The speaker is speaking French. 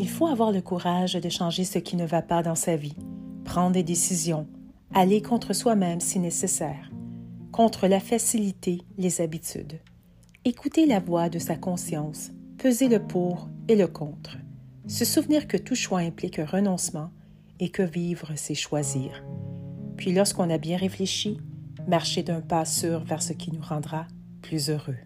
Il faut avoir le courage de changer ce qui ne va pas dans sa vie, prendre des décisions, aller contre soi-même si nécessaire, contre la facilité, les habitudes. Écouter la voix de sa conscience, peser le pour et le contre, se souvenir que tout choix implique un renoncement et que vivre, c'est choisir. Puis lorsqu'on a bien réfléchi, marcher d'un pas sûr vers ce qui nous rendra plus heureux.